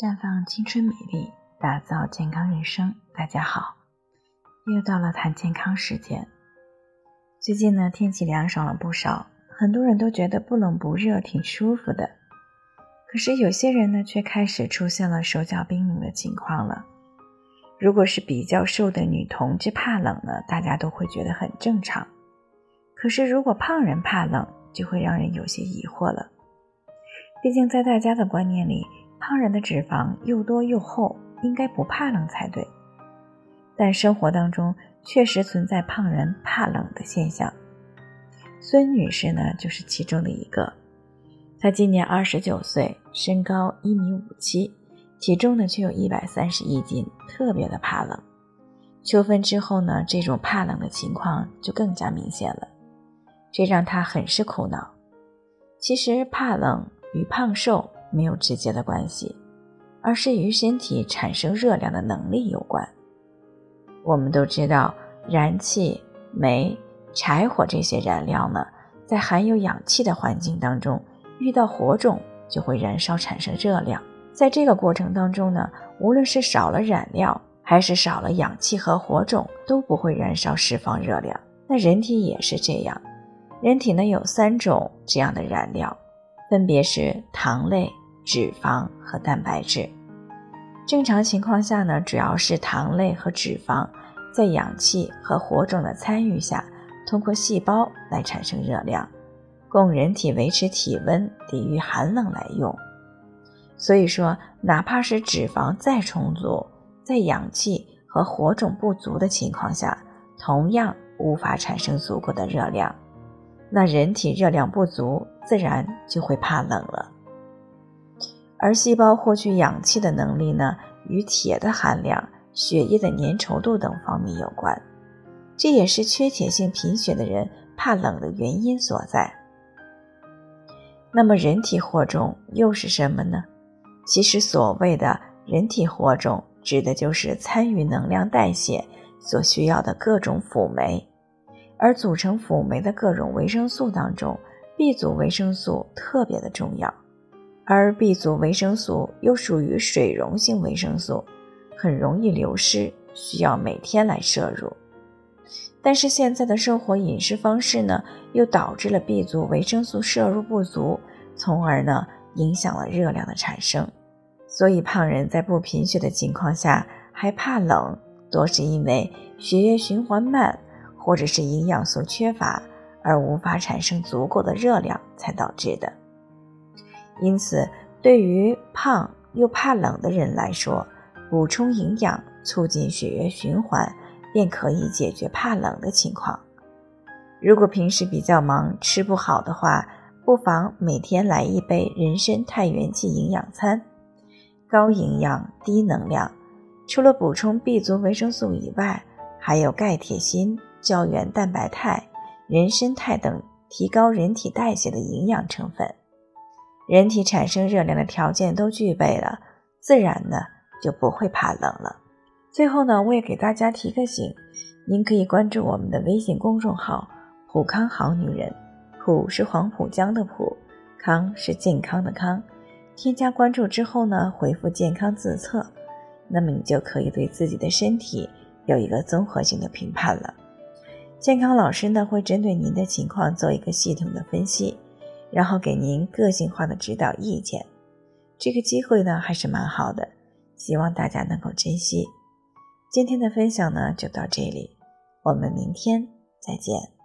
绽放青春美丽，打造健康人生。大家好，又到了谈健康时间。最近呢，天气凉爽了不少，很多人都觉得不冷不热，挺舒服的。可是有些人呢，却开始出现了手脚冰冷的情况了。如果是比较瘦的女同志怕冷呢，大家都会觉得很正常。可是如果胖人怕冷，就会让人有些疑惑了。毕竟在大家的观念里，胖人的脂肪又多又厚，应该不怕冷才对。但生活当中确实存在胖人怕冷的现象。孙女士呢，就是其中的一个。她今年二十九岁，身高一米五七，体重呢却有一百三十一斤，特别的怕冷。秋分之后呢，这种怕冷的情况就更加明显了，这让她很是苦恼。其实怕冷与胖瘦。没有直接的关系，而是与身体产生热量的能力有关。我们都知道，燃气、煤、柴火这些燃料呢，在含有氧气的环境当中，遇到火种就会燃烧产生热量。在这个过程当中呢，无论是少了燃料，还是少了氧气和火种，都不会燃烧释放热量。那人体也是这样，人体呢有三种这样的燃料，分别是糖类。脂肪和蛋白质，正常情况下呢，主要是糖类和脂肪在氧气和火种的参与下，通过细胞来产生热量，供人体维持体温、抵御寒冷来用。所以说，哪怕是脂肪再充足，在氧气和火种不足的情况下，同样无法产生足够的热量。那人体热量不足，自然就会怕冷了。而细胞获取氧气的能力呢，与铁的含量、血液的粘稠度等方面有关，这也是缺铁性贫血的人怕冷的原因所在。那么，人体火种又是什么呢？其实，所谓的人体火种，指的就是参与能量代谢所需要的各种辅酶，而组成辅酶的各种维生素当中，B 族维生素特别的重要。而 B 族维生素又属于水溶性维生素，很容易流失，需要每天来摄入。但是现在的生活饮食方式呢，又导致了 B 族维生素摄入不足，从而呢影响了热量的产生。所以胖人在不贫血的情况下还怕冷，多是因为血液循环慢，或者是营养素缺乏，而无法产生足够的热量才导致的。因此，对于胖又怕冷的人来说，补充营养、促进血液循环，便可以解决怕冷的情况。如果平时比较忙、吃不好的话，不妨每天来一杯人参肽元气营养餐，高营养、低能量。除了补充 B 族维生素以外，还有钙、铁、锌、胶原蛋白、肽、人参肽等提高人体代谢的营养成分。人体产生热量的条件都具备了，自然呢就不会怕冷了。最后呢，我也给大家提个醒，您可以关注我们的微信公众号“普康好女人”，普是黄浦江的浦，康是健康的康。添加关注之后呢，回复“健康自测”，那么你就可以对自己的身体有一个综合性的评判了。健康老师呢会针对您的情况做一个系统的分析。然后给您个性化的指导意见，这个机会呢还是蛮好的，希望大家能够珍惜。今天的分享呢就到这里，我们明天再见。